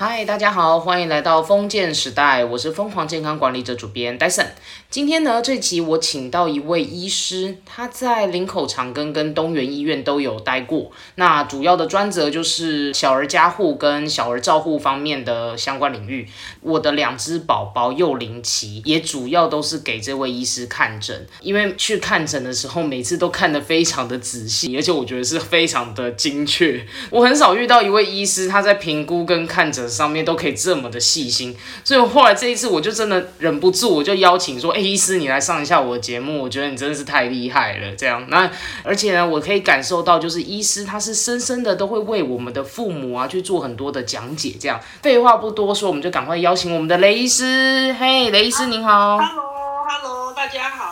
嗨，大家好，欢迎来到封建时代，我是疯狂健康管理者主编 Dyson。今天呢，这集我请到一位医师，他在林口长庚跟东园医院都有待过，那主要的专责就是小儿加护跟小儿照护方面的相关领域。我的两只宝宝幼龄期也主要都是给这位医师看诊，因为去看诊的时候，每次都看得非常的仔细，而且我觉得是非常的精确。我很少遇到一位医师他在评估跟看诊。上面都可以这么的细心，所以后来这一次我就真的忍不住，我就邀请说：“哎，医师，你来上一下我的节目，我觉得你真的是太厉害了。”这样，那而且呢，我可以感受到，就是医师他是深深的都会为我们的父母啊去做很多的讲解。这样，废话不多说，我们就赶快邀请我们的雷医师。嘿，雷医师您好。Hello，Hello，大家好。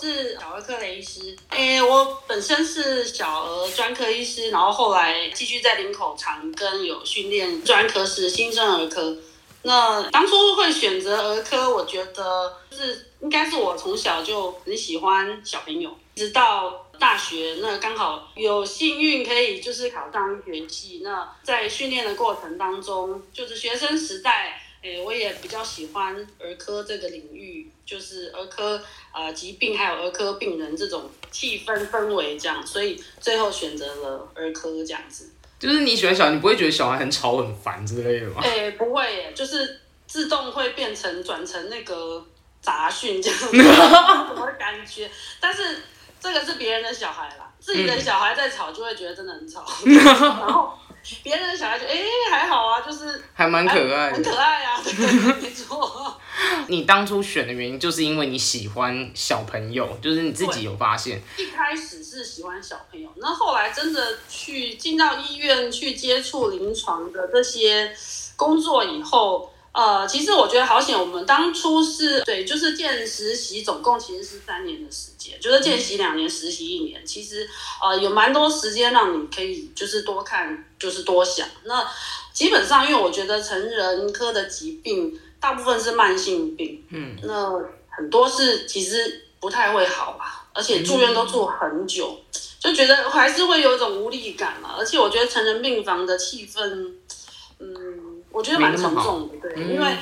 是小儿科的医师。哎，我本身是小儿专科医师，然后后来继续在林口长庚有训练专科是新生儿科。那当初会选择儿科，我觉得就是应该是我从小就很喜欢小朋友，直到大学那刚好有幸运可以就是考上医学系。那在训练的过程当中，就是学生时代。诶，我也比较喜欢儿科这个领域，就是儿科啊疾病还有儿科病人这种气氛氛围这样，所以最后选择了儿科这样子。就是你喜欢小，你不会觉得小孩很吵很烦之类的吗？诶，不会耶，就是自动会变成转成那个杂讯这样子，什么感觉？但是这个是别人的小孩啦，自己的小孩在吵就会觉得真的很吵，然后。别人的小孩就哎还好啊，就是还蛮可爱，很可爱啊，没错。你当初选的原因就是因为你喜欢小朋友，就是你自己有发现。一开始是喜欢小朋友，那后来真的去进到医院去接触临床的这些工作以后。呃，其实我觉得好险，我们当初是对，就是见实习，总共其实是三年的时间，就是见习两年，实习一年，其实呃有蛮多时间让你可以就是多看，就是多想。那基本上，因为我觉得成人科的疾病大部分是慢性病，嗯，那很多是其实不太会好吧，而且住院都住很久，就觉得还是会有一种无力感嘛。而且我觉得成人病房的气氛，嗯。我觉得蛮沉重的，对，因为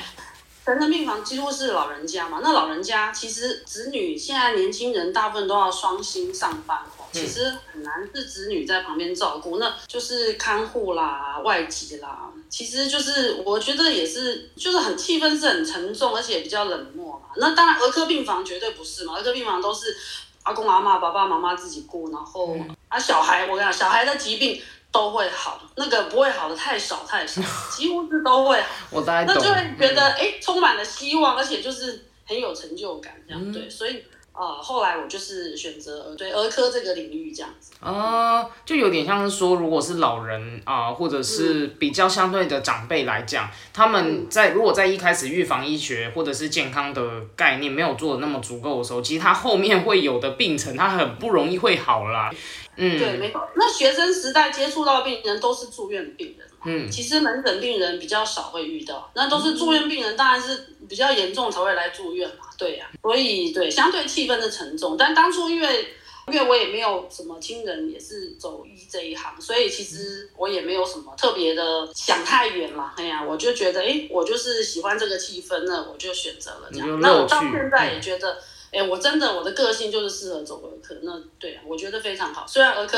成人病房几乎是老人家嘛，那老人家其实子女现在年轻人大部分都要双薪上班，其实很难是子女在旁边照顾，那就是看护啦、外籍啦，其实就是我觉得也是，就是很气氛是很沉重，而且比较冷漠嘛。那当然儿科病房绝对不是嘛，儿科病房都是阿公阿妈、爸爸妈妈自己顾，然后啊小孩，我跟你讲，小孩的疾病。都会好，那个不会好的太少太少，几乎是都会好。我大概那就会觉得哎，充满了希望，而且就是很有成就感这样对，所以。啊，后来我就是选择对儿科这个领域这样子啊，就有点像是说，如果是老人啊，或者是比较相对的长辈来讲，他们在如果在一开始预防医学或者是健康的概念没有做的那么足够的时候，其实他后面会有的病程，他很不容易会好啦。嗯，对，没错。那学生时代接触到病人都是住院病人。嗯，其实门诊病人比较少会遇到，那都是住院病人，当然是比较严重才会来住院嘛。对呀，所以对相对气氛的沉重。但当初因为因为我也没有什么亲人也是走医这一行，所以其实我也没有什么特别的想太远了。哎呀，我就觉得哎，我就是喜欢这个气氛，那我就选择了这样。那我到现在也觉得，哎，我真的我的个性就是适合走儿科。那对啊，我觉得非常好。虽然儿科。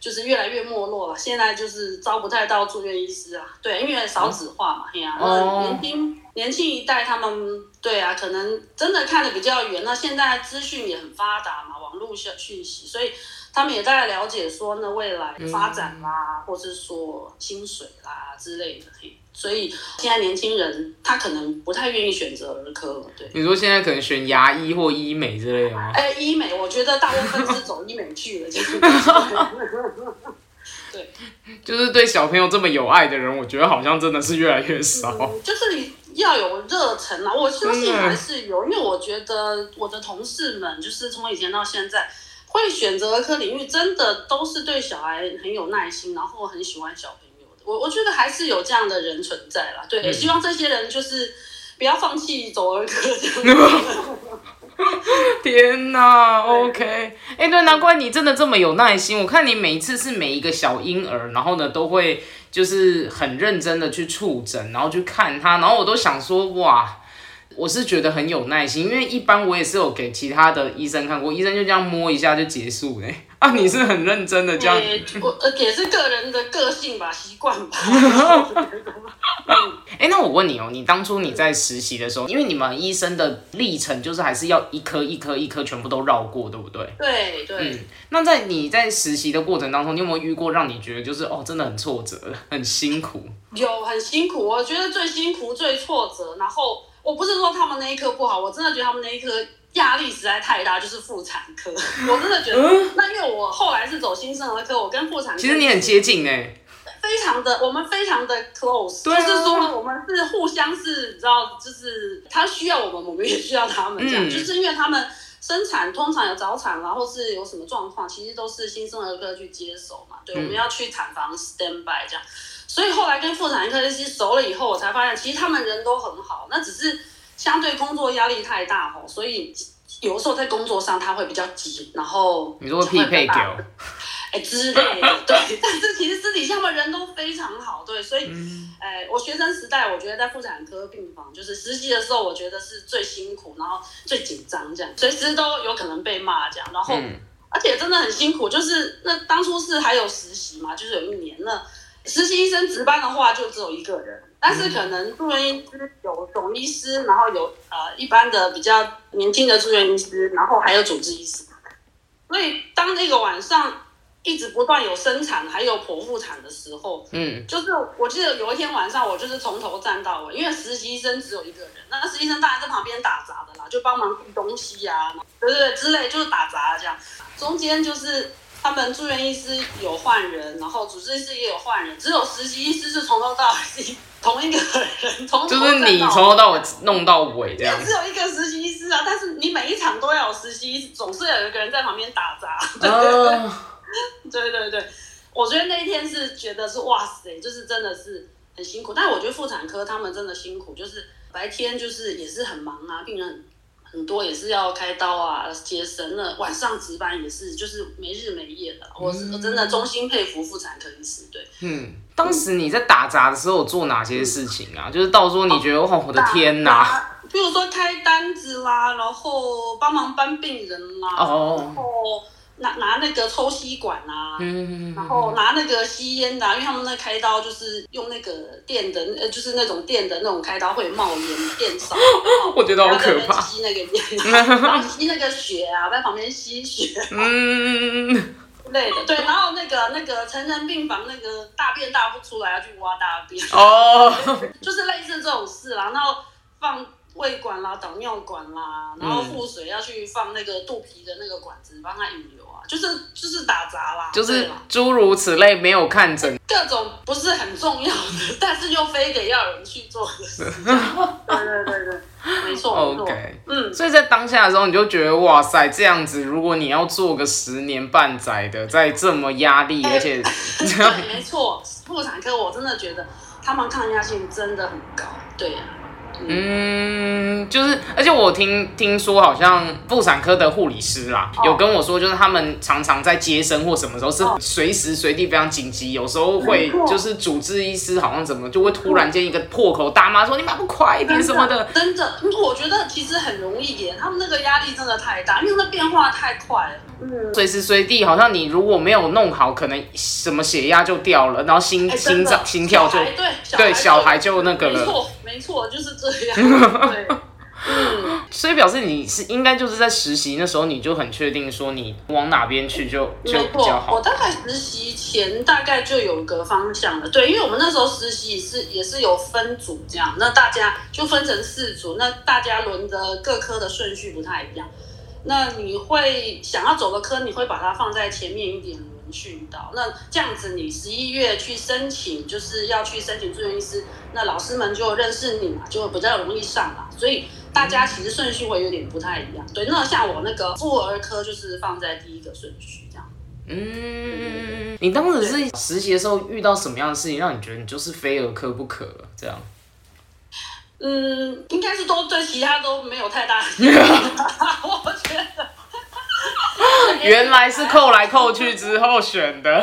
就是越来越没落了，现在就是招不太到住院医师啊。对，因为少子化嘛，哎呀，年轻年轻一代他们对啊，可能真的看的比较远。那现在资讯也很发达嘛，网络讯讯息，所以他们也大概了解说呢，未来发展啦，或是说薪水啦之类的，嘿。所以现在年轻人他可能不太愿意选择儿科，对。你说现在可能选牙医或医美之类的吗？哎，医美，我觉得大部分是走医美去了，就是。对，就是对小朋友这么有爱的人，我觉得好像真的是越来越少。就是你要有热忱啊，我相信还是有，因为我觉得我的同事们，就是从以前到现在，会选择儿科领域，真的都是对小孩很有耐心，然后很喜欢小朋友。我我觉得还是有这样的人存在啦，对，希望这些人就是不要放弃走儿科这样。天哪，OK，哎，对，难怪你真的这么有耐心。我看你每一次是每一个小婴儿，然后呢都会就是很认真的去触诊，然后去看他，然后我都想说，哇。我是觉得很有耐心，因为一般我也是有给其他的医生看过，医生就这样摸一下就结束嘞。啊，你是很认真的这样。我也是个人的个性吧，习惯吧。哎，那我问你哦，你当初你在实习的时候，因为你们医生的历程就是还是要一颗一颗一颗全部都绕过，对不对？对对。嗯，那在你在实习的过程当中，你有没有遇过让你觉得就是哦，真的很挫折，很辛苦？有，很辛苦。我觉得最辛苦、最挫折，然后。我不是说他们那一科不好，我真的觉得他们那一科压力实在太大，就是妇产科。我真的觉得，那因为我后来是走新生儿科，我跟妇产科其实你很接近哎，非常的，我们非常的 close，就是说我们是互相是，你知道，就是他需要我们，我们也需要他们，这样，就是因为他们生产通常有早产啊，或是有什么状况，其实都是新生儿科去接手嘛，对，我们要去产房 stand by 这样。所以后来跟妇产科医师熟了以后，我才发现其实他们人都很好，那只是相对工作压力太大吼，所以有时候在工作上他会比较急，然后你说匹配掉，哎之类的，对。但是其实私底下的人都非常好，对。所以，哎，我学生时代我觉得在妇产科病房就是实习的时候，我觉得是最辛苦，然后最紧张这样，随时都有可能被骂这样，然后而且真的很辛苦，就是那当初是还有实习嘛，就是有一年那。实习医生值班的话，就只有一个人，但是可能住院医师有总医师，然后有呃一般的比较年轻的住院医师，然后还有主治医师。所以当那个晚上一直不断有生产还有剖腹产的时候，嗯，就是我记得有一天晚上，我就是从头站到尾，因为实习医生只有一个人，那实习医生当然在旁边打杂的啦，就帮忙递东西啊，对对对之类，就是打杂这样，中间就是。他们住院医师有换人，然后主治医师也有换人，只有实习医师是从头到尾同一个人，从 就是你从头到尾弄到尾这样。只有一个实习医师啊，但是你每一场都要有实习医师，总是有一个人在旁边打杂。对对 对，对对对我觉得那一天是觉得是哇塞，就是真的是很辛苦。但我觉得妇产科他们真的辛苦，就是白天就是也是很忙啊，病人。很多也是要开刀啊，接生了，晚上值班也是，就是没日没夜的。我是真的衷心佩服妇产科医师。对，嗯，当时你在打杂的时候做哪些事情啊？就是到时候你觉得哦，我的天哪！比如说开单子啦，然后帮忙搬病人啦，然后。拿拿那个抽吸管啊，然后拿那个吸烟的，因为他们那开刀就是用那个电的，呃，就是那种电的那种开刀会冒烟，电烧。我觉得好可怕。吸那个烟，然后吸那个血啊，在旁边吸血。嗯。类的，对，然后那个那个成人病房那个大便大不出来要去挖大便。哦。就是类似这种事啦，然后放。胃管啦，导尿管啦，然后腹水要去放那个肚皮的那个管子，帮他引流啊，就是就是打杂啦，就是诸如此类，没有看诊，各种不是很重要的，但是又非得要人去做的事。对对对对，没错。OK，嗯，所以在当下的时候，你就觉得哇塞，这样子，如果你要做个十年半载的，在这么压力，而且 对，没错，妇产科我真的觉得他们抗压性真的很高，对呀。嗯，就是，而且我听听说，好像妇产科的护理师啦，有跟我说，就是他们常常在接生或什么时候是随时随地非常紧急，有时候会就是主治医师好像怎么就会突然间一个破口大骂说你还不快一点什么的，真的，我觉得其实很容易点，他们那个压力真的太大，因为那变化太快了。嗯，随时随地好像你如果没有弄好，可能什么血压就掉了，然后心心脏心跳就对对小孩就那个了。没错，没错，就是这样。对，嗯，所以表示你是应该就是在实习那时候你就很确定说你往哪边去就就比较好。我大概实习前大概就有个方向了，对，因为我们那时候实习是也是有分组这样，那大家就分成四组，那大家轮的各科的顺序不太一样。那你会想要走的科，你会把它放在前面一点轮训到。那这样子，你十一月去申请，就是要去申请住院医师，那老师们就认识你嘛，就比较容易上嘛。所以大家其实顺序会有点不太一样。对，那像我那个妇儿科就是放在第一个顺序这样。嗯，你当时是实习的时候遇到什么样的事情，让你觉得你就是非儿科不可了？这样？嗯，应该是都对其他都没有太大。我觉得，原来是扣来扣去之后选的。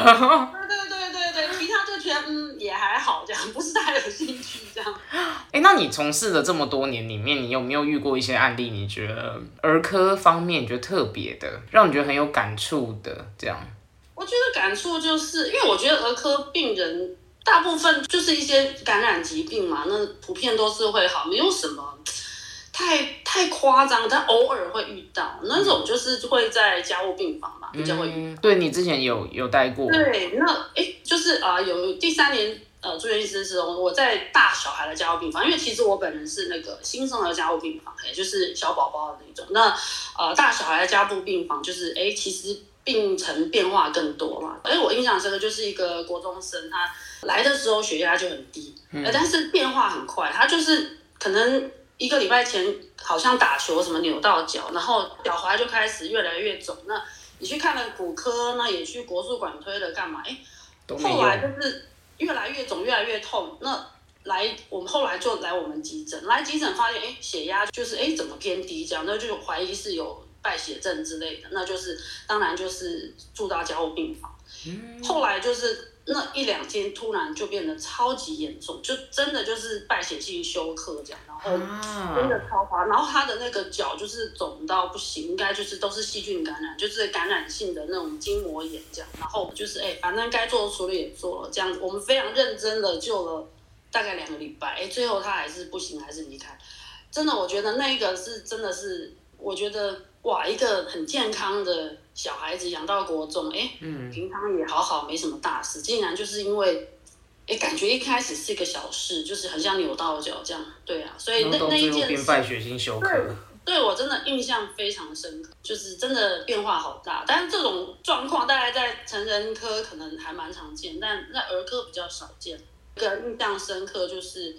对对对对对，其他就觉得嗯也还好，这样不是太有兴趣这样。哎，那你从事了这么多年里面，你有没有遇过一些案例？你觉得儿科方面你觉得特别的，让你觉得很有感触的这样？我觉得感触就是，因为我觉得儿科病人大部分就是一些感染疾病嘛，那普遍都是会好，没有什么太太夸张，但偶尔会遇到那种就是会在家务病房嘛，比较会遇。对你之前有有带过？对，那哎，就是啊，有第三年呃住院医师的时候，我在大小孩的家务病房，因为其实我本人是那个新生儿家务病房，也就是小宝宝的那种。那呃大小孩的家务病房就是哎，其实。病程变化更多嘛？哎，我印象深刻就是一个国中生，他来的时候血压就很低，呃，但是变化很快，他就是可能一个礼拜前好像打球什么扭到脚，然后脚踝就开始越来越肿。那你去看了骨科，那也去国术馆推了干嘛？哎，后来就是越来越肿，越来越痛。那来我们后来就来我们急诊，来急诊发现哎血压就是哎怎么偏低这样，那就怀疑是有。败血症之类的，那就是当然就是住到加护病房。后来就是那一两天突然就变得超级严重，就真的就是败血性休克这样，然后真的超滑，然后他的那个脚就是肿到不行，应该就是都是细菌感染，就是感染性的那种筋膜炎这样。然后就是哎，反正该做的处理也做了，这样我们非常认真的救了大概两个礼拜，哎，最后他还是不行，还是离开。真的，我觉得那个是真的是，我觉得。哇，一个很健康的小孩子养到国中，哎，平常也好好，没什么大事，竟然就是因为，哎，感觉一开始是一个小事，就是很像扭到脚这样，对啊，所以那那一件事，败血性休克，对我真的印象非常深刻，就是真的变化好大。但是这种状况大概在成人科可能还蛮常见，但在儿科比较少见。一个印象深刻就是，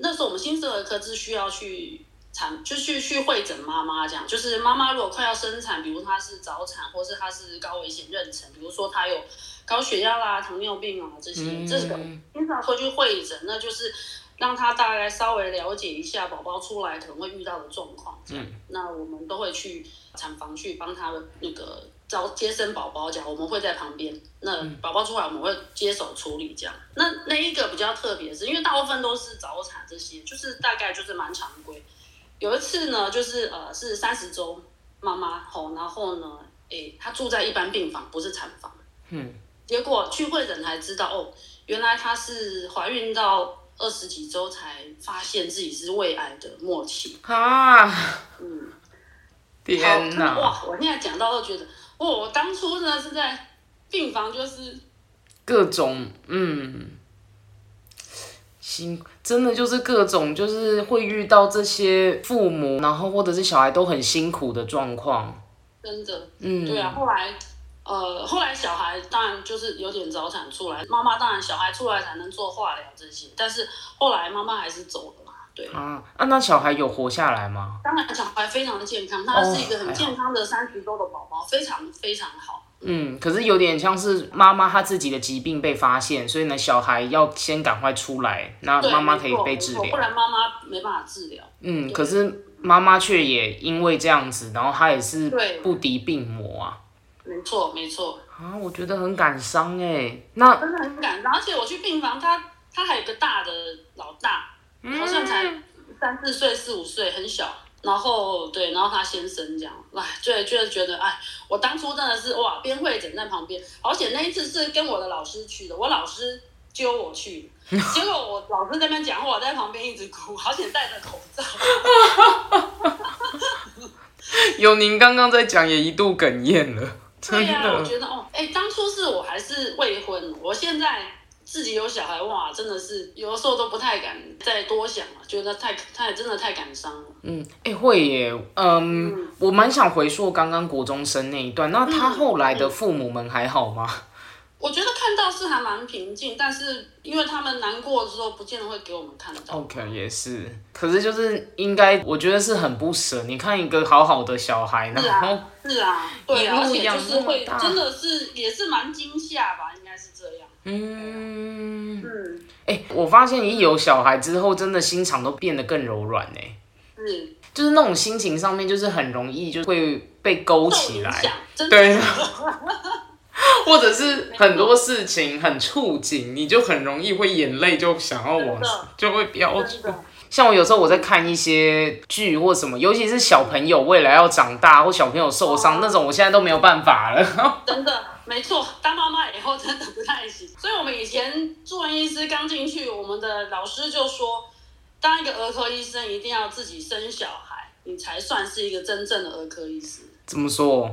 那时候我们新生儿科是需要去。产就去去会诊妈妈这样，就是妈妈如果快要生产，比如她是早产，或是她是高危险妊娠，比如说她有高血压啦、糖尿病啊这些，这个经常会去会诊，那就是让她大概稍微了解一下宝宝出来可能会遇到的状况。嗯，那我们都会去产房去帮她那个招接生宝宝这样，我们会在旁边。那宝宝出来我们会接手处理这样。那那一个比较特别是，因为大部分都是早产这些，就是大概就是蛮常规。有一次呢，就是呃是三十周妈妈吼，然后呢，诶，她住在一般病房，不是产房。嗯。结果去会诊才知道，哦，原来她是怀孕到二十几周才发现自己是胃癌的末期。啊。嗯。天哪！哇！我现在讲到都觉得，哦我当初呢是在病房，就是各种嗯。辛真的就是各种就是会遇到这些父母，然后或者是小孩都很辛苦的状况。真的，嗯，对啊。后来，呃，后来小孩当然就是有点早产出来，妈妈当然小孩出来才能做化疗这些，但是后来妈妈还是走了嘛，对。啊啊，那小孩有活下来吗？当然，小孩非常的健康，他是一个很健康的三十周的宝宝，非常非常好。嗯，可是有点像是妈妈她自己的疾病被发现，所以呢，小孩要先赶快出来，那妈妈可以被治疗，不然妈妈没办法治疗。嗯，可是妈妈却也因为这样子，然后她也是不敌病魔啊。没错，没错。啊，我觉得很感伤哎，那真的很感伤。而且我去病房，他他还有个大的老大，好像才三四岁、四五岁，很小。然后对，然后他先生这样，哎，就，就是觉得，哎，我当初真的是哇，边会诊在旁边，而且那一次是跟我的老师去的，我老师揪我去，结果我老师那边讲话，我在旁边一直哭，好险戴着口罩。有您刚刚在讲，也一度哽咽了，真的。我觉得哦，哎，当初是我还是未婚，我现在。自己有小孩哇，真的是有的时候都不太敢再多想了，觉得太太真的太感伤了。嗯，哎会耶，嗯，我蛮想回溯刚刚国中生那一段，那他后来的父母们还好吗？我觉得看到是还蛮平静，但是因为他们难过的时候，不见得会给我们看到。OK，也是，可是就是应该，我觉得是很不舍。你看一个好好的小孩，然后是啊，对啊，而且就是会真的是也是蛮惊吓吧，应该是这样。嗯嗯，哎，我发现一有小孩之后，真的心肠都变得更柔软哎。嗯，就是那种心情上面，就是很容易就会被勾起来，对，对，或者是很多事情很触景，你就很容易会眼泪就想要往就会飙出。像我有时候我在看一些剧或什么，尤其是小朋友未来要长大或小朋友受伤那种，我现在都没有办法了。真的，没错，当妈妈以后真的不太行。所以我们以前住院医师刚进去，我们的老师就说，当一个儿科医生一定要自己生小孩，你才算是一个真正的儿科医师。怎么说？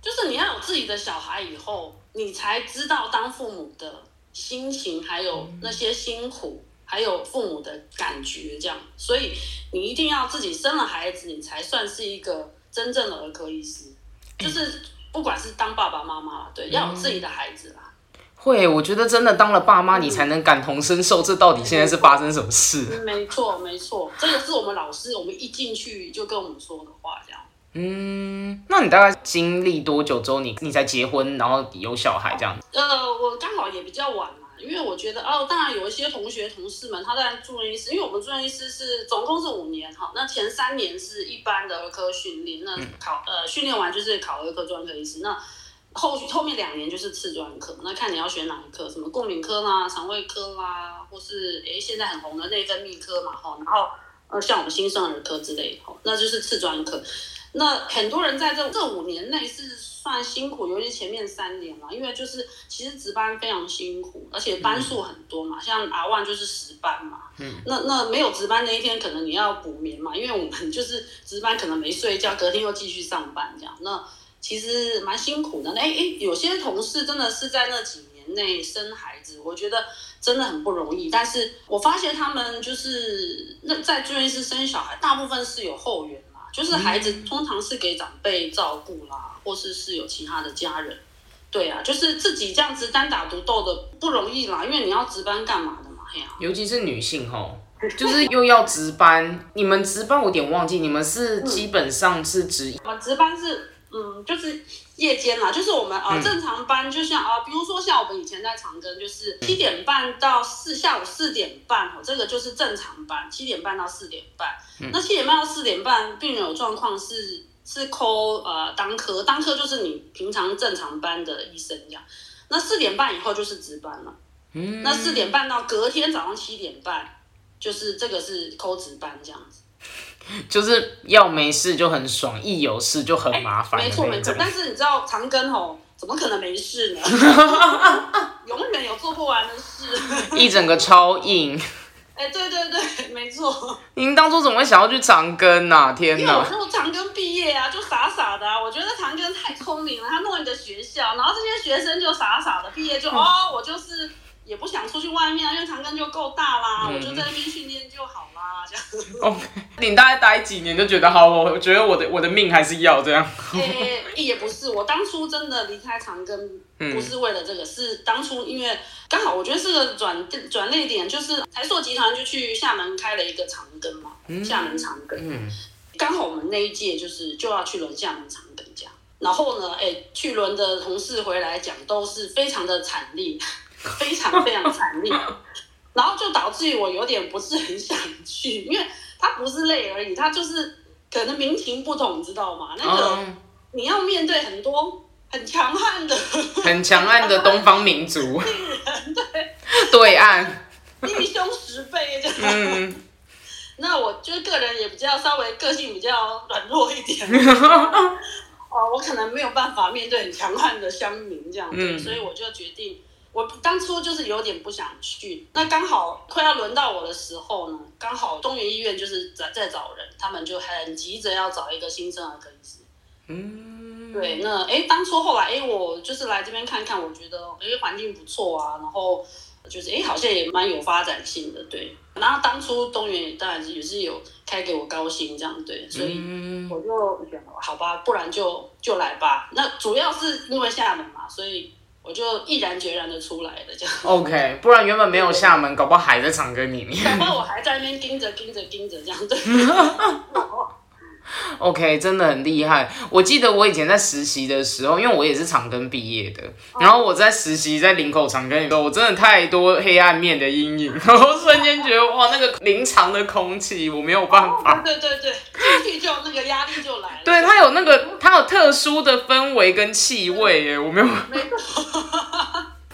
就是你要有自己的小孩以后，你才知道当父母的心情，还有那些辛苦。还有父母的感觉，这样，所以你一定要自己生了孩子，你才算是一个真正的儿科医师。就是不管是当爸爸妈妈，对，要有自己的孩子啦。会，我觉得真的当了爸妈，你才能感同身受，这到底现在是发生什么事？没错，没错，这个是我们老师，我们一进去就跟我们说的话，这样。嗯，那你大概经历多久之后，你你才结婚，然后有小孩这样？呃，我刚好也比较晚。因为我觉得哦，当然有一些同学同事们，他在住院医师，因为我们住院医师是总共是五年哈，那前三年是一般的儿科训练，那考呃训练完就是考儿科专科医师，那后后面两年就是次专科，那看你要选哪一科，什么过敏科啦、肠胃科啦，或是诶现在很红的内分泌科嘛哈，然后呃像我们新生儿科之类哈，那就是次专科。那很多人在这这五年内是算辛苦，尤其前面三年嘛，因为就是其实值班非常辛苦，而且班数很多嘛，像阿万就是十班嘛，嗯，那那没有值班那一天，可能你要补眠嘛，因为我们就是值班可能没睡觉，隔天又继续上班这样，那其实蛮辛苦的。哎哎，有些同事真的是在那几年内生孩子，我觉得真的很不容易。但是我发现他们就是那在住院室生小孩，大部分是有后援。就是孩子通常是给长辈照顾啦，或是是有其他的家人，对啊，就是自己这样子单打独斗的不容易啦，因为你要值班干嘛的嘛，嘿呀，尤其是女性吼，就是又要值班，你们值班我有点忘记，你们是基本上是值，我们值班是。嗯，就是夜间啦，就是我们啊正常班，就像啊，比如说像我们以前在长庚，就是七点半到四下午四点半哦，这个就是正常班，七点半到四点半。那七点半到四点半，病人有状况是是 call 呃当科，当科就是你平常正常班的医生这样。那四点半以后就是值班了。嗯，那四点半到隔天早上七点半，就是这个是 call 值班这样子。就是要没事就很爽，一有事就很麻烦。没错没错，但是你知道长庚吼，怎么可能没事呢？永远有做不完的事。一整个超硬。哎，对对对，没错。您当初怎么会想要去长庚呢？天哪！因为我长庚毕业啊，就傻傻的。我觉得长庚太聪明了，他弄一个学校，然后这些学生就傻傻的毕业就哦，我就是。也不想出去外面啊，因为长庚就够大啦，我就在那边训练就好啦，这样。OK，你大概待几年就觉得好，我觉得我的我的命还是要这样。诶，也不是，我当初真的离开长庚，不是为了这个，是当初因为刚好我觉得是个转转捩点，就是台硕集团就去厦门开了一个长庚嘛，厦门长庚，嗯刚好我们那一届就是就要去轮厦门长庚这样，然后呢，哎，去轮的同事回来讲都是非常的惨烈。非常非常惨烈，然后就导致于我有点不是很想去，因为他不是累而已，他就是可能民情不同，你知道吗？那个你要面对很多很强悍的、很强悍的东方民族 对 对岸弟兄十倍这样。嗯，那我就是个人也比较稍微个性比较软弱一点，哦，我可能没有办法面对很强悍的乡民这样子，所以我就决定。我当初就是有点不想去，那刚好快要轮到我的时候呢，刚好东园医院就是在在找人，他们就很急着要找一个新生儿科医师。嗯，对，那哎，当初后来哎，我就是来这边看看，我觉得哎环境不错啊，然后就是哎好像也蛮有发展性的，对。然后当初东园当然也是有开给我高薪这样，对，所以我就想好吧，不然就就来吧。那主要是因为厦门嘛，所以。我就毅然决然的出来的，这样。OK，不然原本没有厦门，搞不好还在唱歌里面。搞不好我还在那边盯着盯着盯着这样对。OK，真的很厉害。我记得我以前在实习的时候，因为我也是长庚毕业的，然后我在实习在林口长庚的时候，我真的太多黑暗面的阴影，然后瞬间觉得哇，那个临场的空气我没有办法。对对对。进去就那个压力就来了。对，它有那个它有特殊的氛围跟气味耶，我没有。没错。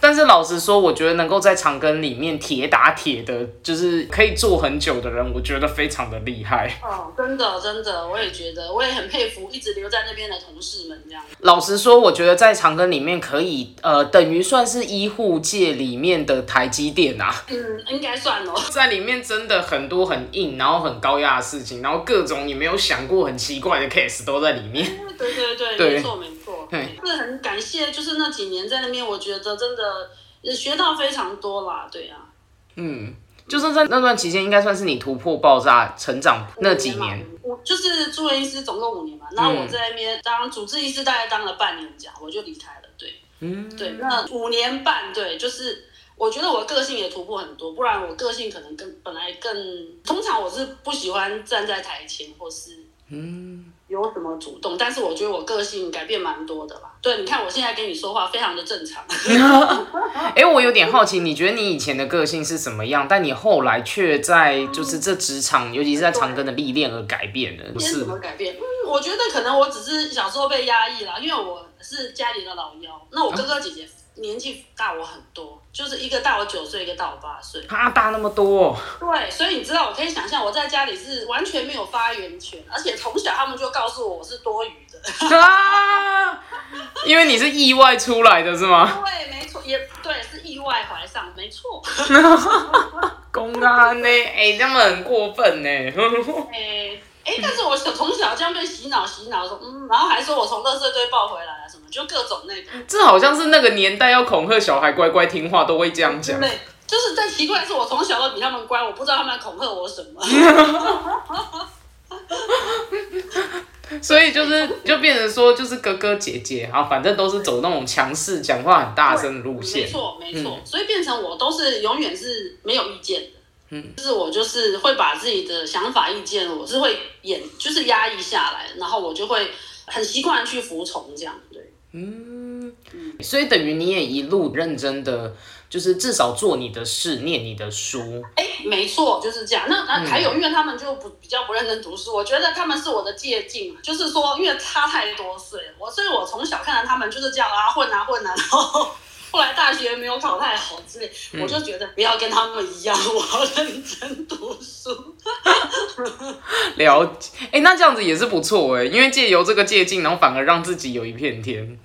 但是老实说，我觉得能够在长庚里面铁打铁的，就是可以做很久的人，我觉得非常的厉害。哦，真的真的，我也觉得，我也很佩服一直留在那边的同事们这样。老实说，我觉得在长庚里面可以，呃，等于算是医护界里面的台积电啊。嗯，应该算哦。在里面真的很多很硬，然后很高压的事情，然后各种你没有想过很奇怪的 case 都在里面。对对对，没错没错。对，是很感谢，就是那几年在那边，我觉得真的。也学到非常多啦，对呀。嗯，就是在那段期间，应该算是你突破爆炸成长那几年。我就是住院医师，总共五年嘛。然后我在那边当主治医师，大概当了半年这样，我就离开了。对，嗯，对。那五年半，对，就是我觉得我个性也突破很多，不然我个性可能更本来更通常我是不喜欢站在台前或是嗯。有什么主动？但是我觉得我个性改变蛮多的啦。对，你看我现在跟你说话非常的正常。哎，我有点好奇，你觉得你以前的个性是什么样？但你后来却在就是这职场，尤其是在长庚的历练而改变了，是？怎么改变？嗯，我觉得可能我只是小时候被压抑了，因为我是家里的老幺，那我哥哥姐姐。年纪大我很多，就是一个大我九岁，一个大我八岁。他大那么多。对，所以你知道，我可以想象我在家里是完全没有发言权，而且从小他们就告诉我我是多余的。啊！因为你是意外出来的是吗？对，没错，也对，是意外怀上，没错。公安呢？哎，他们很过分呢。哎。哎，但是我小从小这样被洗脑洗脑说，嗯，然后还说我从垃圾堆抱回来啊什么，就各种那个。这好像是那个年代要恐吓小孩乖乖听话都会这样讲。对，就是在奇怪的是，我从小都比他们乖，我不知道他们恐吓我什么。所以就是就变成说，就是哥哥姐姐，然后反正都是走那种强势、讲话很大声的路线。没错，没错。所以变成我都是永远是没有意见的。嗯，就是我就是会把自己的想法意见，我是会演，就是压抑下来，然后我就会很习惯去服从这样，对，嗯嗯，所以等于你也一路认真的，就是至少做你的事，念你的书，哎，没错，就是这样。那那还有，因为他们就不比较不认真读书，我觉得他们是我的借镜，就是说，因为差太多岁，我所以我从小看到他们就是这样啊，混啊混啊，然后。后来大学没有考太好之类，我就觉得不要跟他们一样，我要认真读书。了解，哎，那这样子也是不错哎，因为借由这个借镜，然后反而让自己有一片天。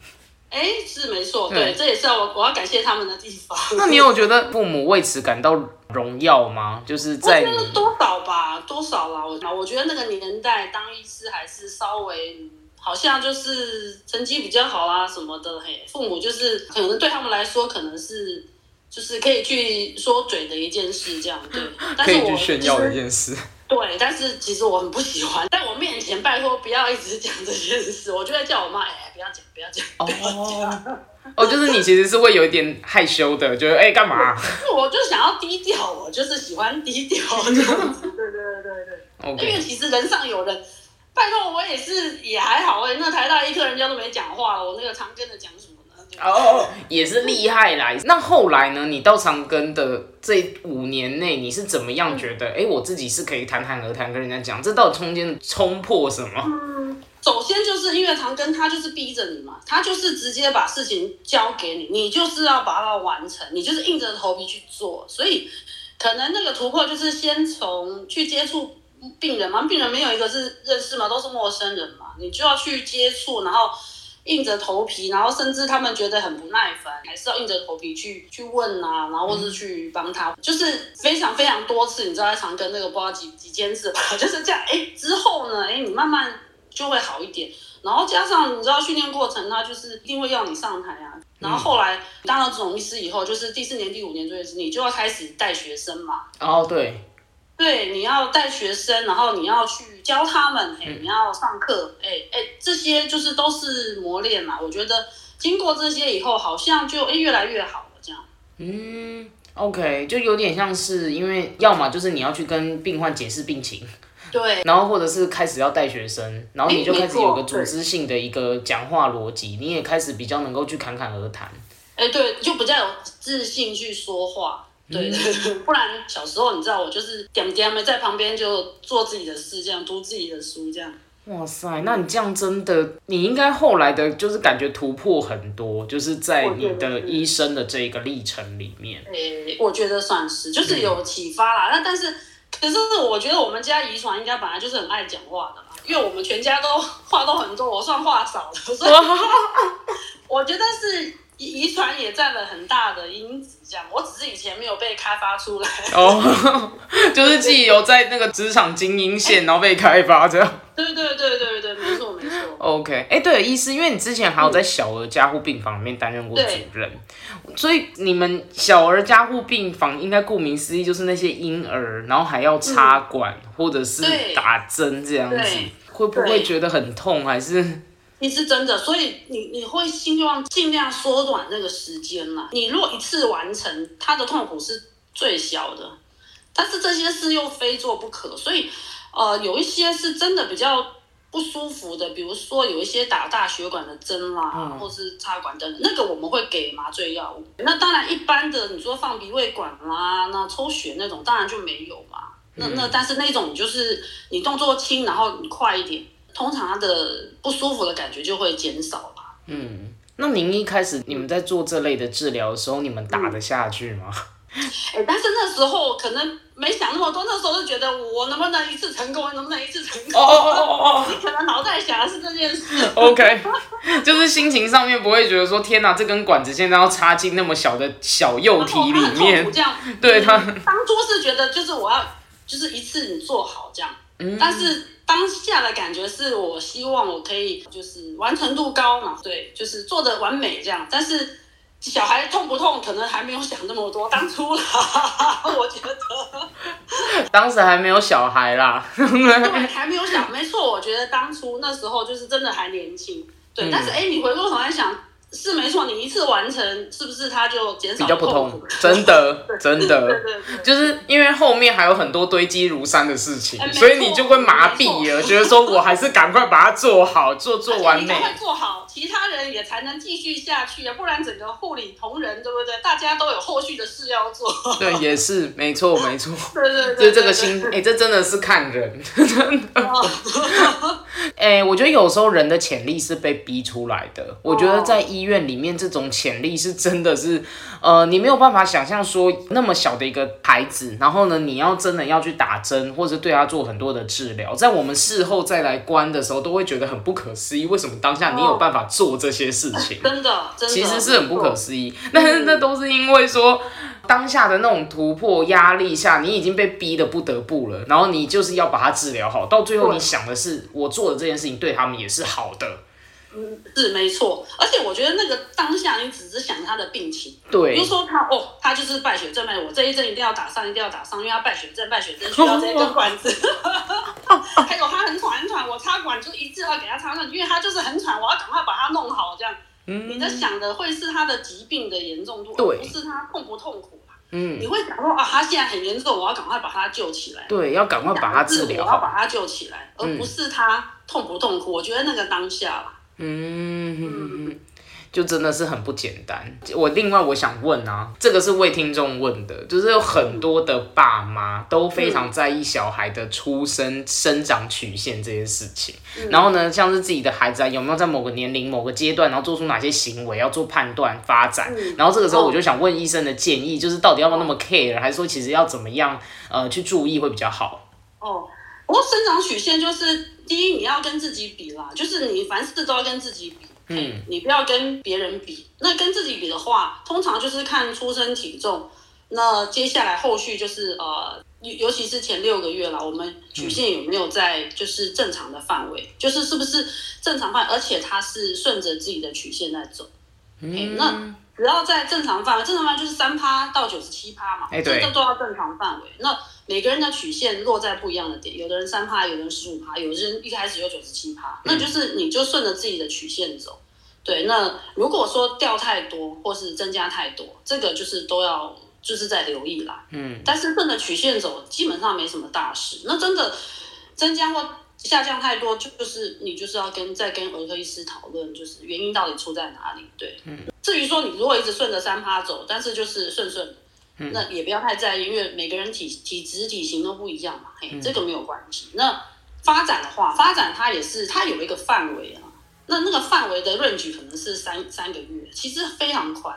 哎，是没错，对，这也是我我要感谢他们的地方。那你有觉得父母为此感到荣耀吗？就是在多少吧，多少啦。我我觉得那个年代当医师还是稍微。好像就是成绩比较好啊什么的，嘿，父母就是可能对他们来说，可能是就是可以去说嘴的一件事，这样对。可以去炫耀的一件事。对，但是其实我很不喜欢，在我面前拜托不要一直讲这件事，我就会叫我妈，哎，不要讲，不要讲。哦。哦，就是你其实是会有一点害羞的，就是哎干嘛？我就想要低调，我就是喜欢低调这样子。对对对对对。因为其实人上有人。拜托，我也是也还好哎。那台大一科人家都没讲话，我那个长庚的讲什么呢？哦，也是厉害啦。那后来呢？你到长庚的这五年内，你是怎么样觉得？哎，我自己是可以侃侃而谈跟人家讲，这到底中间冲破什么？嗯，首先就是因为长庚他就是逼着你嘛，他就是直接把事情交给你，你就是要把它完成，你就是硬着头皮去做。所以可能那个突破就是先从去接触。病人嘛，病人没有一个是认识嘛，都是陌生人嘛，你就要去接触，然后硬着头皮，然后甚至他们觉得很不耐烦，还是要硬着头皮去去问啊，然后或是去帮他，就是非常非常多次，你知道在长庚那个不知道几几千次吧，就是这样。哎，之后呢，哎，你慢慢就会好一点，然后加上你知道训练过程，他就是一定会要你上台啊，然后后来当了总医师以后，就是第四年、第五年、最你就要开始带学生嘛。哦，对。对，你要带学生，然后你要去教他们，哎，你要上课，哎哎，这些就是都是磨练嘛。我觉得经过这些以后，好像就哎越来越好了，这样。嗯，OK，就有点像是因为要么就是你要去跟病患解释病情，对，然后或者是开始要带学生，然后你就开始有个组织性的一个讲话逻辑，你也开始比较能够去侃侃而谈。哎，对，就比较有自信去说话。对不然小时候你知道我就是点点没在旁边就做自己的事，这样读自己的书这样。哇塞，那你这样真的，你应该后来的就是感觉突破很多，就是在你的医生的这一个历程里面。诶，我觉得算是，就是有启发啦。那但是，可是我觉得我们家遗传应该本来就是很爱讲话的啦，因为我们全家都话都很多，我算话少的，所以 我觉得是。遗遗传也占了很大的因子，这样我只是以前没有被开发出来哦，就是自己有在那个职场精英线，然后被开发这样。对对对对对，没错没错。OK，哎，对了，医师，因为你之前还有在小儿加护病房里面担任过主任，所以你们小儿加护病房应该顾名思义就是那些婴儿，然后还要插管或者是打针这样子，会不会觉得很痛还是？你是真的，所以你你会希望尽量缩短那个时间嘛？你若一次完成，他的痛苦是最小的，但是这些事又非做不可，所以呃，有一些是真的比较不舒服的，比如说有一些打大血管的针啦，或是插管等等，那个我们会给麻醉药物。那当然一般的，你说放鼻胃管啦，那抽血那种当然就没有嘛。那那但是那种就是你动作轻，然后你快一点。通常他的不舒服的感觉就会减少了。嗯，那您一开始你们在做这类的治疗的时候，你们打得下去吗？哎，但是那时候可能没想那么多，那时候就觉得我能不能一次成功，能不能一次成功？哦哦哦哦你可能脑袋想的是这件事。OK，就是心情上面不会觉得说天哪，这根管子现在要插进那么小的小幼体里面。这样，对他当初是觉得就是我要就是一次你做好这样，但是。当下的感觉是我希望我可以就是完成度高嘛，对，就是做的完美这样。但是小孩痛不痛，可能还没有想那么多。当初啦，我觉得当时还没有小孩啦，对，还没有想，没错。我觉得当初那时候就是真的还年轻，对。但是哎，你回过头来想。是没错，你一次完成，是不是它就减少比较不痛？真的，真的，就是因为后面还有很多堆积如山的事情，所以你就会麻痹了，觉得说我还是赶快把它做好，做做完美，赶快做好，其他人也才能继续下去啊，不然整个护理同仁，对不对？大家都有后续的事要做。对，也是没错，没错。对对对，就这个心，哎，这真的是看人，真的。哎，我觉得有时候人的潜力是被逼出来的，我觉得在医。医院里面这种潜力是真的是，呃，你没有办法想象说那么小的一个孩子，然后呢，你要真的要去打针或者对他做很多的治疗，在我们事后再来关的时候，都会觉得很不可思议，为什么当下你有办法做这些事情？真的，其实是很不可思议。那那都是因为说当下的那种突破压力下，你已经被逼的不得不了，然后你就是要把它治疗好，到最后你想的是我做的这件事情对他们也是好的。嗯，是没错，而且我觉得那个当下你只是想他的病情，对，比如说他哦，他就是败血症，我这一针一定要打上，一定要打上，因为他败血症，败血症需要这根管子。还有他很喘很喘，我插管就一次要给他插上，因为他就是很喘，我要赶快把他弄好，这样。嗯，你的想的会是他的疾病的严重度，对，不是他痛不痛苦嗯，你会想说啊，他现在很严重，我要赶快把他救起来。对，要赶快把他治疗好，我要把他救起来，而不是他痛不痛苦。我觉得那个当下啦。嗯，就真的是很不简单。我另外我想问啊，这个是为听众问的，就是有很多的爸妈都非常在意小孩的出生生长曲线这件事情。然后呢，像是自己的孩子啊，有没有在某个年龄、某个阶段，然后做出哪些行为要做判断发展？然后这个时候我就想问医生的建议，就是到底要不要那么 care，还是说其实要怎么样呃去注意会比较好？哦。不过生长曲线就是第一，你要跟自己比啦，就是你凡事都要跟自己比，嗯，你不要跟别人比。那跟自己比的话，通常就是看出生体重。那接下来后续就是呃，尤其是前六个月了，我们曲线有没有在就是正常的范围，就是是不是正常范，而且它是顺着自己的曲线在走。嗯，那只要在正常范围，正常范围就是三趴到九十七趴嘛，这都要正常范围。那每个人的曲线落在不一样的点，有的人三趴，有的人十五趴，有的人一开始有九十七趴，那就是你就顺着自己的曲线走。对，那如果说掉太多或是增加太多，这个就是都要就是在留意啦。嗯，但是顺着曲线走基本上没什么大事。那真的增加或下降太多，就是你就是要跟再跟儿科医师讨论，就是原因到底出在哪里。对，嗯。至于说你如果一直顺着三趴走，但是就是顺顺。那也不要太在意，因为每个人体体质体型都不一样嘛，嘿，这个没有关系。那发展的话，发展它也是它有一个范围啊，那那个范围的 range 可能是三三个月，其实非常宽。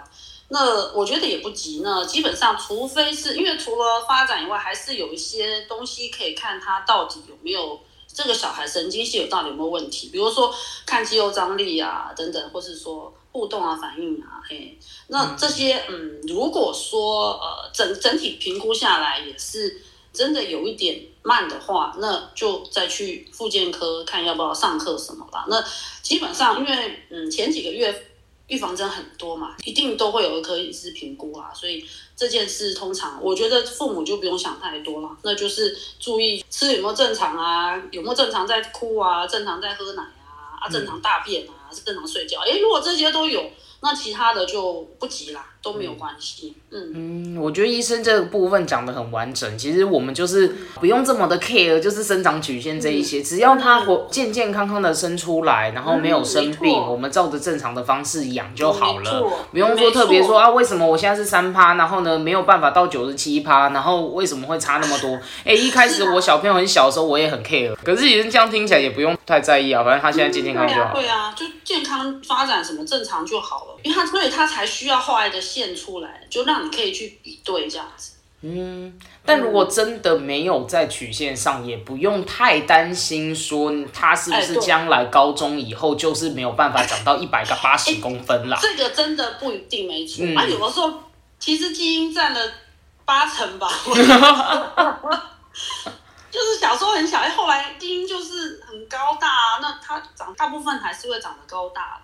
那我觉得也不急。那基本上，除非是因为除了发展以外，还是有一些东西可以看它到底有没有这个小孩神经系有到底有没有问题，比如说看肌肉张力啊等等，或是说互动啊反应啊，嘿，那这些嗯，如果说呃整整体评估下来也是真的有一点慢的话，那就再去复健科看要不要上课什么吧。那基本上因为嗯前几个月。预防针很多嘛，一定都会有一科医师评估啊，所以这件事通常我觉得父母就不用想太多了，那就是注意吃有没有正常啊，有没有正常在哭啊，正常在喝奶啊，啊正常大便啊，是正常睡觉，哎，如果这些都有。那其他的就不急啦，都没有关系。嗯嗯，我觉得医生这个部分讲的很完整。其实我们就是不用这么的 care，就是生长曲线这一些，只要它活健健康康的生出来，然后没有生病，我们照着正常的方式养就好了。不用说特别说啊，为什么我现在是三趴，然后呢没有办法到九十七趴，然后为什么会差那么多？哎，一开始我小朋友很小的时候我也很 care，可是其实这样听起来也不用太在意啊，反正他现在健健康康就好。对啊，就健康发展什么正常就好了。因为他，所以他才需要画一个线出来，就让你可以去比对这样子。嗯，但如果真的没有在曲线上，也不用太担心，说他是不是将来高中以后就是没有办法长到一百个八十公分啦。这个真的不一定没错啊，有的时候其实基因占了八成吧。就是小时候很小，哎，后来基因就是很高大，啊那他长大部分还是会长得高大。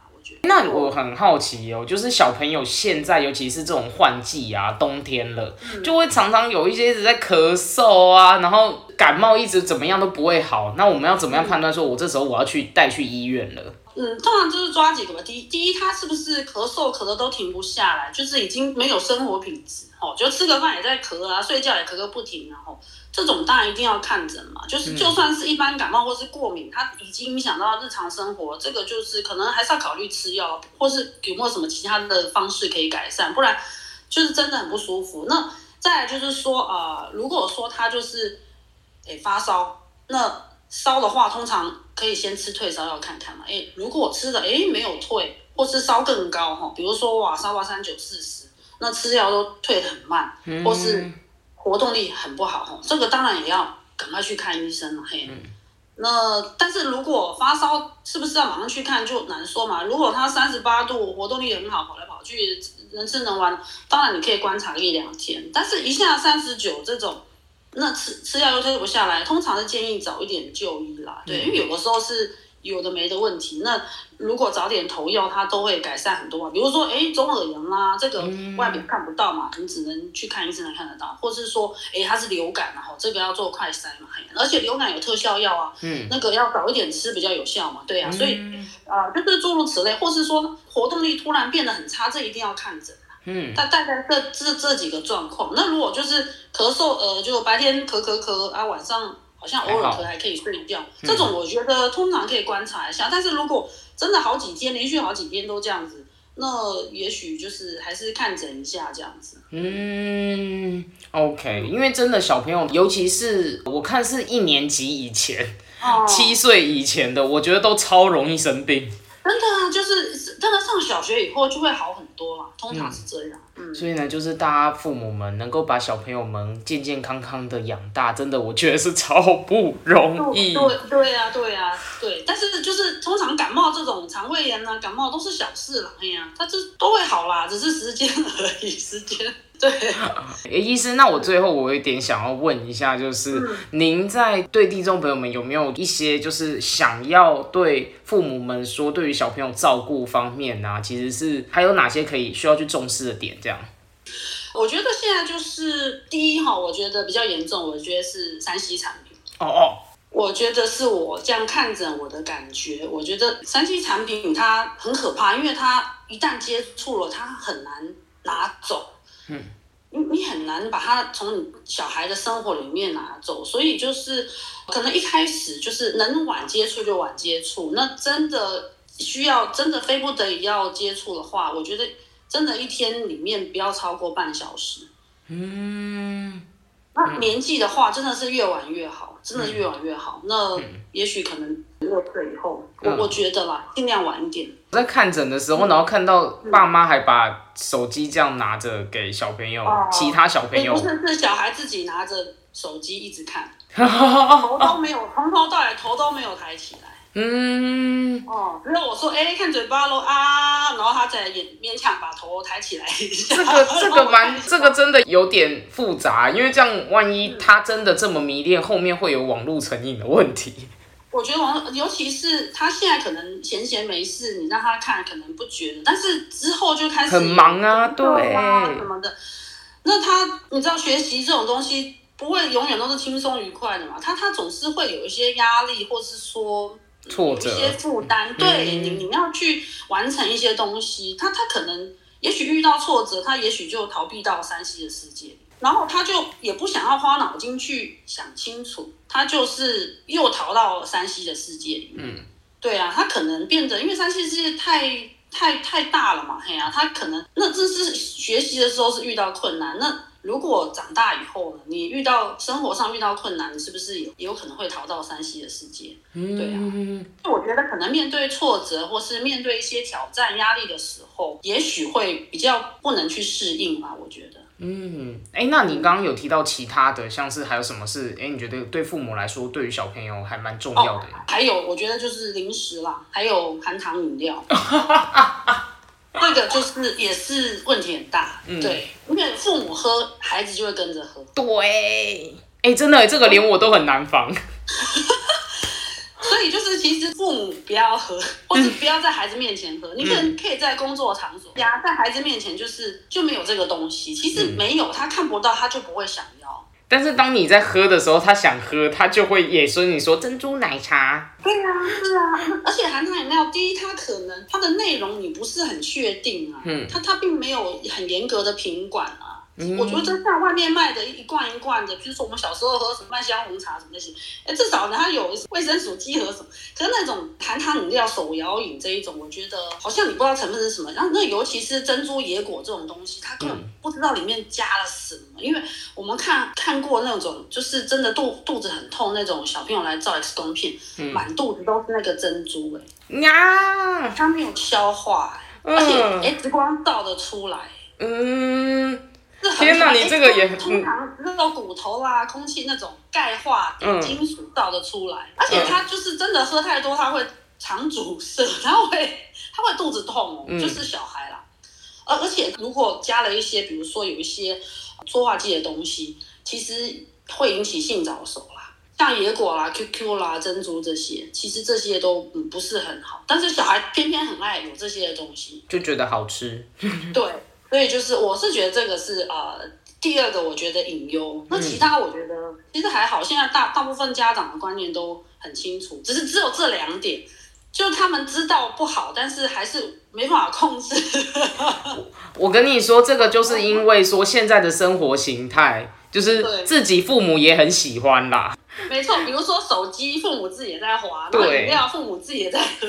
那我很好奇哦，就是小朋友现在，尤其是这种换季啊，冬天了，就会常常有一些一直在咳嗽啊，然后感冒一直怎么样都不会好。那我们要怎么样判断说，我这时候我要去带去医院了？嗯，通常就是抓几个吧。第一，第一，他是不是咳嗽咳的都停不下来，就是已经没有生活品质哦，就吃个饭也在咳啊，睡觉也咳个不停，然后。这种当然一定要看诊嘛，就是就算是一般感冒或是过敏，它已经影响到日常生活，这个就是可能还是要考虑吃药，或是有没有什么其他的方式可以改善，不然就是真的很不舒服。那再来就是说，呃，如果说他就是诶发烧，那烧的话，通常可以先吃退烧药看看嘛。诶，如果吃的诶没有退，或是烧更高哈，比如说哇烧到三九四十，那吃药都退的很慢，或是。活动力很不好哈，这个当然也要赶快去看医生了。嘿，那但是如果发烧，是不是要马上去看就难说嘛？如果他三十八度，活动力很好，跑来跑去，能吃能玩，当然你可以观察一两天。但是一下三十九这种，那吃吃药又推不下来，通常是建议早一点就医啦。对，因为有的时候是。有的没的问题，那如果早点投药，它都会改善很多。比如说，哎，中耳炎啦，这个外表看不到嘛，你只能去看医生才看得到。或是说，哎，它是流感，然后这个要做快筛嘛，而且流感有特效药啊，嗯，那个要早一点吃比较有效嘛，对呀。所以啊，就是诸如此类，或是说活动力突然变得很差，这一定要看诊嗯，大大概这这这几个状况。那如果就是咳嗽，呃，就白天咳咳咳啊，晚上。好像偶尔咳还可以睡觉，这种我觉得通常可以观察一下。但是如果真的好几天连续好几天都这样子，那也许就是还是看诊一下这样子。嗯，OK，因为真的小朋友，尤其是我看是一年级以前，七岁以前的，我觉得都超容易生病。真的啊，就是真的上小学以后就会好很多嘛，通常是这样。嗯，所以呢，就是大家父母们能够把小朋友们健健康康的养大，真的我觉得是超不容易。对对啊，对啊，对。但是就是通常感冒这种肠胃炎啊，感冒都是小事了，哎呀，它这都会好啦，只是时间而已，时间。对，医生，那我最后我有点想要问一下，就是您在对听众朋友们有没有一些就是想要对父母们说，对于小朋友照顾方面呢，其实是还有哪些可以需要去重视的点？这样，我觉得现在就是第一哈，我觉得比较严重，我觉得是三 C 产品。哦哦，我觉得是我这样看着我的感觉，我觉得三 C 产品它很可怕，因为它一旦接触了，它很难拿走。嗯，你你很难把它从小孩的生活里面拿走，所以就是可能一开始就是能晚接触就晚接触。那真的需要真的非不得已要接触的话，我觉得真的一天里面不要超过半小时。嗯，那年纪的话，真的是越晚越好，真的是越晚越好。那也许可能六岁以后，我嗯。我觉得啦，尽量晚一点。我在看诊的时候，然后看到爸妈还把手机这样拿着给小朋友，哦。其他小朋友。也不，是是小孩自己拿着手机一直看，头都没有，从头到尾头都没有抬起来。嗯，哦，只有我说，哎、看嘴巴喽啊，然后他才也勉强把头抬起来一下。这个 这个蛮这个真的有点复杂，因为这样万一他真的这么迷恋，后面会有网络成瘾的问题。我觉得网，尤其是他现在可能闲闲没事，你让他看可能不觉得，但是之后就开始很忙啊对啊什么的。那他，你知道学习这种东西不会永远都是轻松愉快的嘛？他他总是会有一些压力，或是说挫折有一些负担。对嗯你，你要去完成一些东西，他他可能也许遇到挫折，他也许就逃避到山西的世界。然后他就也不想要花脑筋去想清楚，他就是又逃到山西的世界里面。嗯，对啊，他可能变得，因为山西世界太太太大了嘛，嘿啊，他可能那这是学习的时候是遇到困难，那如果长大以后呢，你遇到生活上遇到困难，你是不是也也有可能会逃到山西的世界？对啊嗯，我觉得可能面对挫折或是面对一些挑战、压力的时候，也许会比较不能去适应吧，我觉得。嗯，哎，那你刚刚有提到其他的，像是还有什么是，哎，你觉得对父母来说，对于小朋友还蛮重要的？还有，我觉得就是零食啦，还有含糖饮料，这个就是也是问题很大。嗯对，因为父母喝，孩子就会跟着喝，对，哎，真的，这个连我都很难防。所以就是其实父母不要喝，或者不要在孩子面前喝。你可能可以在工作场所呀，在孩子面前就是就没有这个东西。其实没有，他看不到，他就不会想要。但是当你在喝的时候，他想喝，他就会也说你说珍珠奶茶，对啊，是啊，而且含糖饮料，第一，它可能它的内容你不是很确定啊，嗯它它并没有很严格的品管啊。嗯我觉得像外面卖的一罐一罐的，比如说我们小时候喝什么麦香红茶什么那些，哎，至少呢它有卫生署集合什么。可是那种含糖饮料、手摇饮这一种，我觉得好像你不知道成分是什么。然后那尤其是珍珠野果这种东西，它根本不知道里面加了什么。因为我们看看过那种，就是真的肚肚子很痛那种小朋友来照 X 光片，满肚子都是那个珍珠、哎，呀，它没有消化、哎而且 X 光照得出来。嗯，天哪你这个也哎通常那种骨头啦、空气那种钙化、嗯金属造的出来，而且它就是真的喝太多，它会肠阻塞，它会它会肚子痛哦，嗯就是小孩啦。而而且如果加了一些，比如说有一些塑化剂的东西，其实会引起性早熟啦。像野果啦、QQ 啦、珍珠这些，其实这些都嗯不是很好，但是小孩偏偏很爱有这些的东西，就觉得好吃。对，所以就是我是觉得这个是呃第二个，我觉得隐忧。那其他我觉得其实还好，现在大大部分家长的观念都很清楚，只是只有这两点，就他们知道不好，但是还是没办法控制。我跟你说，这个就是因为说现在的生活形态，就是自己父母也很喜欢啦。没错，比如说手机，父母自己也在滑；那对饮料，父母自己也在喝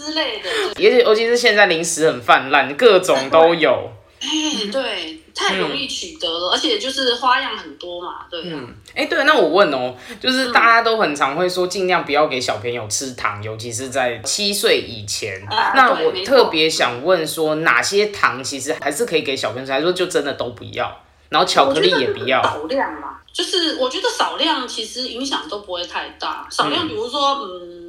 之类的。尤其尤其是现在零食很泛滥，各种都有。哎，对，太容易取得了，而且就是花样很多嘛，对啊。嗯，哎、对，那我问哦，就是大家都很常会说，尽量不要给小朋友吃糖，尤其是在七岁以前。啊那我特别想问说，哪些糖其实还是可以给小朋友吃，还是说就真的都不要？然后巧克力也不要。少量嘛，就是我觉得少量其实影响都不会太大。少量，比如说，嗯，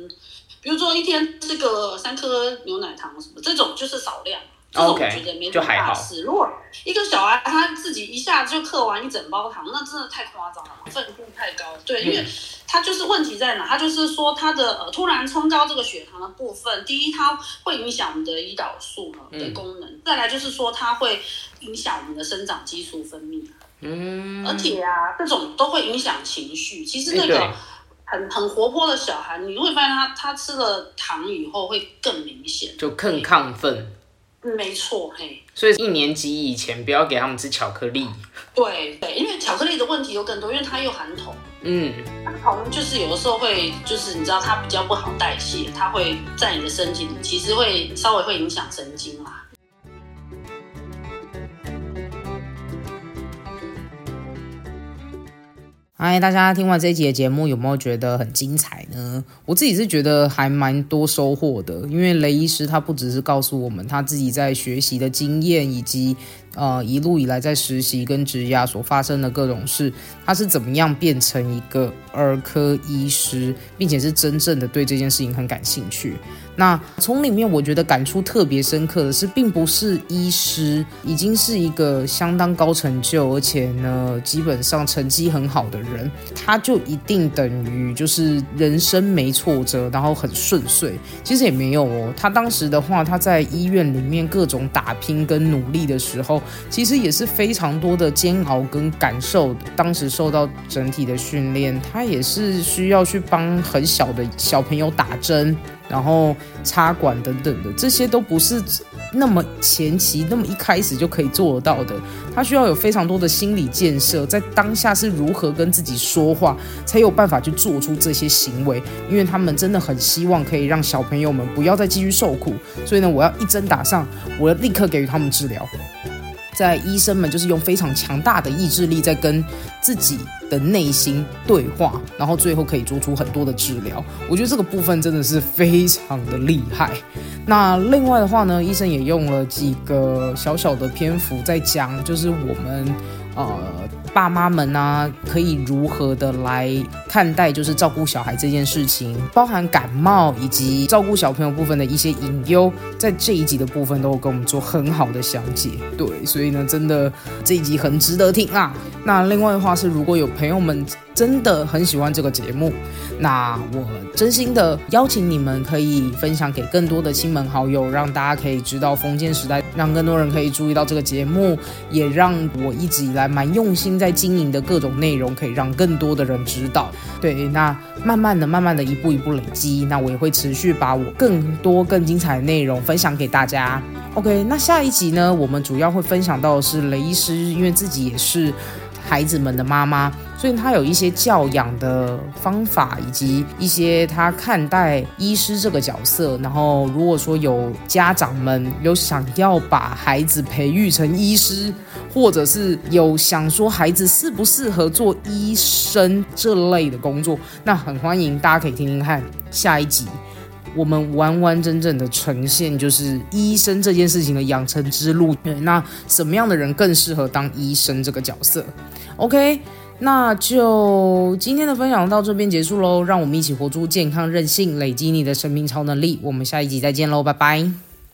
比如说一天吃个三颗牛奶糖什么，这种就是少量。这种我觉得没什么就还好大事。如果一个小孩他自己一下子就嗑完一整包糖，那真的太夸张了，分度太高。对，因为他就是问题在哪？他就是说他的呃突然冲高这个血糖的部分，第一它会影响我们的胰岛素呢的功能，再来就是说它会影响我们的生长激素分泌。嗯，而且啊，这种都会影响情绪。其实那个很很活泼的小孩，你会发现他他吃了糖以后会更明显。就更亢奋。嗯没错，嘿，所以一年级以前不要给他们吃巧克力。对对，因为巧克力的问题有更多，因为它又含铜，嗯，铜就是有的时候会就是你知道它比较不好代谢，它会在你的身体里，其实会稍微会影响神经啦。嗨，大家听完这一集的节目，有没有觉得很精彩呢？我自己是觉得还蛮多收获的，因为雷医师他不只是告诉我们他自己在学习的经验，以及呃一路以来在实习跟职涯所发生的各种事，他是怎么样变成一个儿科医师，并且是真正的对这件事情很感兴趣。那从里面我觉得感触特别深刻的是，并不是医师已经是一个相当高成就，而且呢基本上成绩很好的人，他就一定等于就是人生没挫折，然后很顺遂。其实也没有哦，他当时的话，他在医院里面各种打拼跟努力的时候，其实也是非常多的煎熬跟感受。当时受到整体的训练，他也是需要去帮很小的小朋友打针。然后插管等等的，这些都不是那么前期、那么一开始就可以做得到的。他需要有非常多的心理建设，在当下是如何跟自己说话，才有办法去做出这些行为。因为他们真的很希望可以让小朋友们不要再继续受苦，所以呢，我要一针打上，我要立刻给予他们治疗。在医生们就是用非常强大的意志力在跟自己的内心对话，然后最后可以做出很多的治疗。我觉得这个部分真的是非常的厉害。那另外的话呢，医生也用了几个小小的篇幅在讲，就是我们呃。爸妈们呢，可以如何的来看待就是照顾小孩这件事情，包含感冒以及照顾小朋友部分的一些隐忧，在这一集的部分都有跟我们做很好的详解。对，所以呢，真的这一集很值得听啊。那另外的话是，如果有朋友们。真的很喜欢这个节目，那我真心的邀请你们可以分享给更多的亲朋好友，让大家可以知道封建时代，让更多人可以注意到这个节目，也让我一直以来蛮用心在经营的各种内容，可以让更多的人知道。对，那慢慢的、慢慢的一步一步累积，那我也会持续把我更多更精彩的内容分享给大家。OK，那下一集呢，我们主要会分享到的是雷医师，因为自己也是。孩子们的妈妈，所以他有一些教养的方法，以及一些他看待医师这个角色。然后，如果说有家长们有想要把孩子培育成医师，或者是有想说孩子适不适合做医生这类的工作，那很欢迎大家可以听听看下一集。我们完完整整的呈现，就是医生这件事情的养成之路。对，那什么样的人更适合当医生这个角色？OK，那就今天的分享到这边结束喽。让我们一起活出健康任性，累积你的生命超能力。我们下一集再见喽，拜拜。